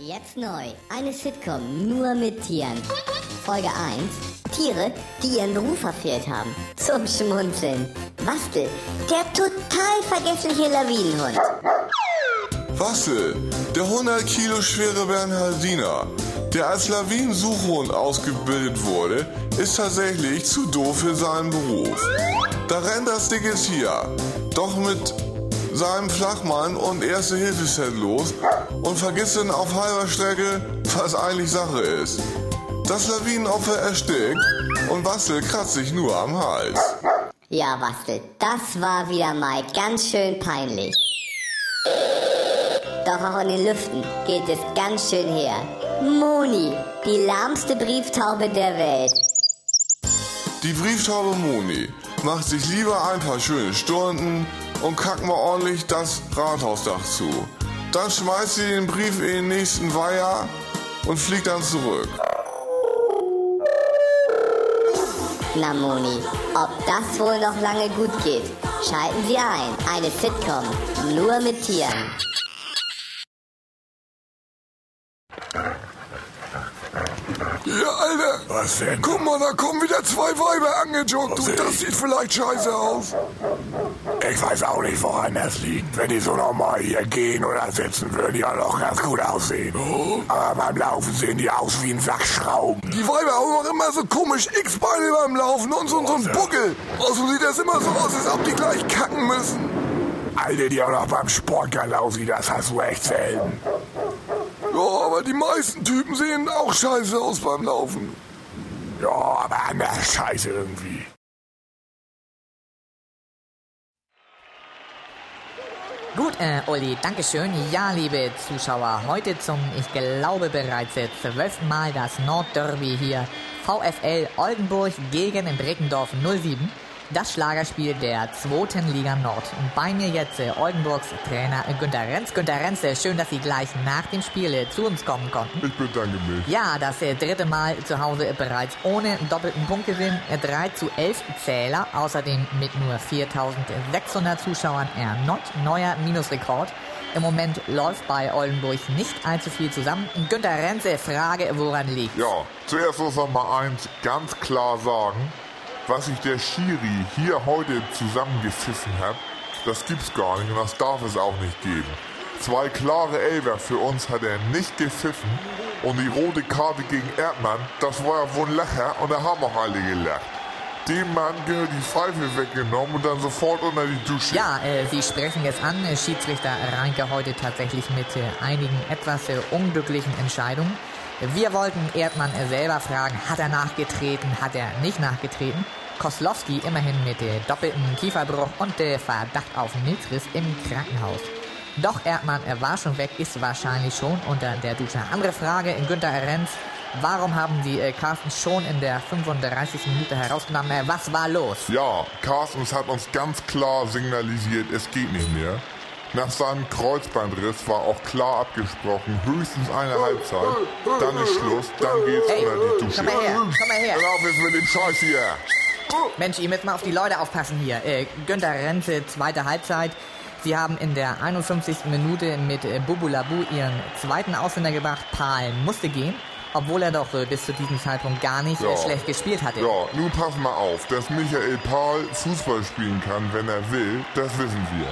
Jetzt neu. Eine Sitcom nur mit Tieren. Folge 1. Tiere, die ihren Beruf verfehlt haben. Zum Schmunzeln. Bastel, der total vergessliche Lawinenhund. Wassel, der 100 Kilo schwere Bernhardiner, der als Lawinensuchhund ausgebildet wurde, ist tatsächlich zu doof für seinen Beruf. Da rennt das dicke Tier, doch mit seinem Flachmann und Erste-Hilfe-Set los und vergisst dann auf halber Strecke, was eigentlich Sache ist. Das Lawinenopfer erstickt und Wassel kratzt sich nur am Hals. Ja, Bastel, das war wieder mal ganz schön peinlich. Doch auch in den Lüften geht es ganz schön her. Moni, die lahmste Brieftaube der Welt. Die Brieftaube Moni macht sich lieber ein paar schöne Stunden und kackt mal ordentlich das Rathausdach zu. Dann schmeißt sie den Brief in den nächsten Weiher und fliegt dann zurück. Na Moni, ob das wohl noch lange gut geht? Schalten Sie ein, eine Sitcom, nur mit Tieren. Ja, Alter. Was denn? Guck mal, da kommen wieder zwei Weiber angejoggt. Du, das sieht vielleicht scheiße aus. Ich weiß auch nicht, woran das liegt. Wenn die so normal hier gehen oder sitzen, würden die auch noch ganz gut aussehen. Aber beim Laufen sehen die aus wie ein Sack Schrauben. Die Weiber haben auch immer so komisch X-Beine beim Laufen und so, so ein Buckel. Außerdem sieht das immer so aus, als ob die gleich kacken müssen. Alte, die auch noch beim Sportgeil aussehen, das hast du echt selten. Ja, aber die meisten Typen sehen auch scheiße aus beim Laufen. Ja, aber anders scheiße irgendwie. Gut, äh, Uli, Dankeschön. Ja, liebe Zuschauer, heute zum, ich glaube bereits zwölften Mal das Nordderby hier. VfL Oldenburg gegen Breckendorf 07. Das Schlagerspiel der zweiten Liga Nord. Und bei mir jetzt äh, Oldenburgs Trainer äh, Günter Renz. Günter Renz, äh, schön, dass Sie gleich nach dem Spiel zu uns kommen konnten. Ich bedanke mich. Ja, das dritte Mal zu Hause bereits ohne doppelten Punktgewinn. Äh, 3 zu 11 Zähler, außerdem mit nur 4600 Zuschauern erneut neuer Minusrekord. Im Moment läuft bei Oldenburg nicht allzu viel zusammen. Günter Renze, Frage, woran liegt? Ja, zuerst muss man mal eins ganz klar sagen. Was sich der Schiri hier heute zusammengepfiffen hat, das gibt's gar nicht und das darf es auch nicht geben. Zwei klare Elfer für uns hat er nicht gepfiffen und die rote Karte gegen Erdmann, das war ja wohl ein Lacher und da haben auch alle gelacht. Dem Mann gehört die Pfeife weggenommen und dann sofort unter die Dusche. Ja, äh, Sie sprechen es an. Äh, Schiedsrichter Reinke heute tatsächlich mit äh, einigen etwas äh, unglücklichen Entscheidungen. Wir wollten Erdmann selber fragen, hat er nachgetreten, hat er nicht nachgetreten? Koslowski immerhin mit äh, doppeltem Kieferbruch und äh, Verdacht auf Milzriss im Krankenhaus. Doch Erdmann er war schon weg, ist wahrscheinlich schon unter der Dusche. Andere Frage, Günther Renz. Warum haben Sie äh, Carsten schon in der 35. Minute herausgenommen? Äh, was war los? Ja, Carstens hat uns ganz klar signalisiert, es geht nicht mehr. Nach seinem Kreuzbandriss war auch klar abgesprochen, höchstens eine Halbzeit, dann ist Schluss, dann geht's Hey, unter die Dusche. komm mal her, komm mal her. Hör auf jetzt mit dem Scheiß hier. Mensch, ihr müsst mal auf die Leute aufpassen hier. Äh, Günther Renze, zweite Halbzeit. Sie haben in der 51. Minute mit äh, Bubu Labu ihren zweiten Ausländer gebracht. Paul musste gehen, obwohl er doch äh, bis zu diesem Zeitpunkt gar nicht Ja. äh, schlecht gespielt hatte. Ja, nun pass mal auf, dass Michael Paul Fußball spielen kann, wenn er will, das wissen wir.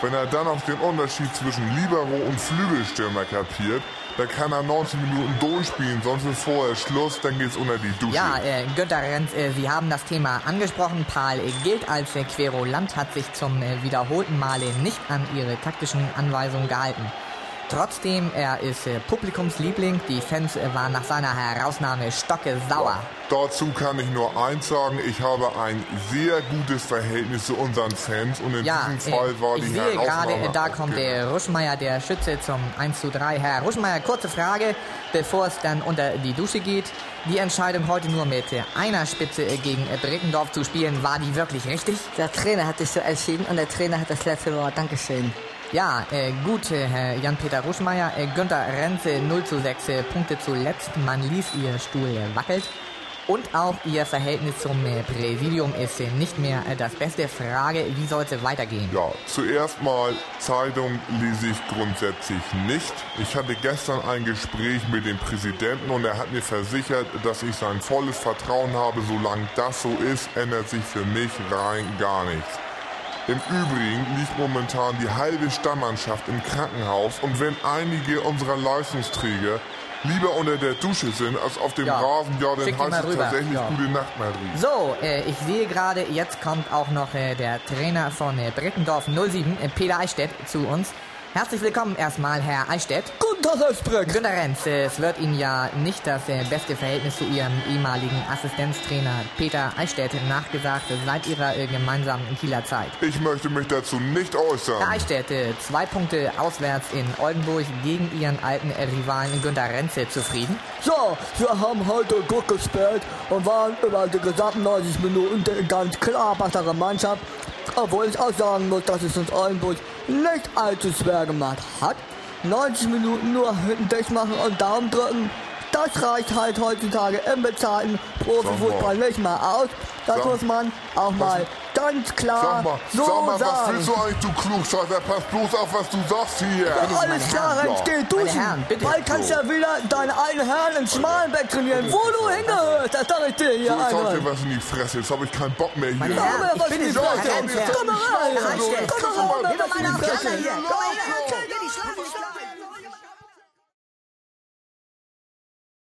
Wenn er dann auch den Unterschied zwischen Libero und Flügelstürmer kapiert, dann kann er 90 Minuten durchspielen, sonst ist vorher Schluss, dann geht's unter die Dusche. Ja, äh, Günther Renz, äh, Sie haben das Thema angesprochen. Paul äh, gilt als äh, Querulant, hat sich zum äh, wiederholten Male nicht an ihre taktischen Anweisungen gehalten. Trotzdem, er ist äh, Publikumsliebling. Die Fans äh, waren nach seiner Herausnahme stocke sauer. Dazu kann ich nur eins sagen, ich habe ein sehr gutes Verhältnis zu unseren Fans und in Ja, diesem Fall war äh, ich die sehe gerade, Herausnahme äh, da kommt genau. der Ruschmeier, der Schütze zum 1 zu 3. Herr Ruschmeier, kurze Frage, bevor es dann unter die Dusche geht. Die Entscheidung heute nur mit äh, einer Spitze äh, gegen äh, Breckendorf zu spielen, war die wirklich richtig? Der Trainer hat sich so entschieden und der Trainer hat das letzte Wort. Dankeschön. Ja, äh, gut, äh, Herr Jan-Peter Ruschmeier. Äh, Günther Renze 0 zu 6 äh, Punkte zuletzt. Man ließ ihr Stuhl äh, wackelt. Und auch Ihr Verhältnis zum äh, Präsidium ist nicht mehr das Beste. Frage, wie soll es weitergehen? Ja, zuerst mal, Zeitung lese ich grundsätzlich nicht. Ich hatte gestern ein Gespräch mit dem Präsidenten und er hat mir versichert, dass ich sein volles Vertrauen habe. Solange das so ist, ändert sich für mich rein gar nichts. Im Übrigen liegt momentan die halbe Stammmannschaft im Krankenhaus und wenn einige unserer Leistungsträger lieber unter der Dusche sind als auf dem Ja, Rasen, ja, dann heißt es tatsächlich ja. gute Nacht, Marie. So, äh, ich sehe gerade, jetzt kommt auch noch äh, der Trainer von äh, Brittendorf 07, äh, Peter Eichstätt, zu uns. Herzlich willkommen erstmal, Herr Eichstätt. Guten Tag, Herr Spreck. Günter Renz, es wird Ihnen ja nicht das äh, beste Verhältnis zu Ihrem ehemaligen Assistenztrainer Peter Eichstätt nachgesagt seit Ihrer äh, gemeinsamen Kieler Zeit. Ich möchte mich dazu nicht äußern. Herr Eichstätt, äh, zwei Punkte auswärts in Oldenburg gegen Ihren alten Rivalen Günter Renze zufrieden. So, wir haben heute gut gespielt und waren über die gesamten 90 Minuten ganz klar bessere Mannschaft. Obwohl ich auch sagen muss, dass es uns Oldenburg nicht allzu schwer gemacht hat. 90 Minuten nur hinten dicht machen und Daumen drücken, das reicht halt heutzutage im bezahlten Profifußball nicht mal aus. Das muss man auch mal ganz klar Sag mal, so sag mal, was sagen. willst du eigentlich, du Klugscheißer? Pass bloß auf, was du sagst hier. Ja, alles klar, Ja. geh duschen. Herren, bitte. Bald kannst du ja wieder deine alten Herren im Schmalenbeck trainieren, wo du hingehörst. Das sag ich dir hier So, jetzt hau ich einmal. dir was in die Fresse. Jetzt habe ich keinen Bock mehr hier. Meine Ja, Herren, aber ich was bin die nicht ich hab Herr. Komm mal rein. Komm mal rein. doch mal eine Komm mal rein. Komm mal rein. Geh die Schlafen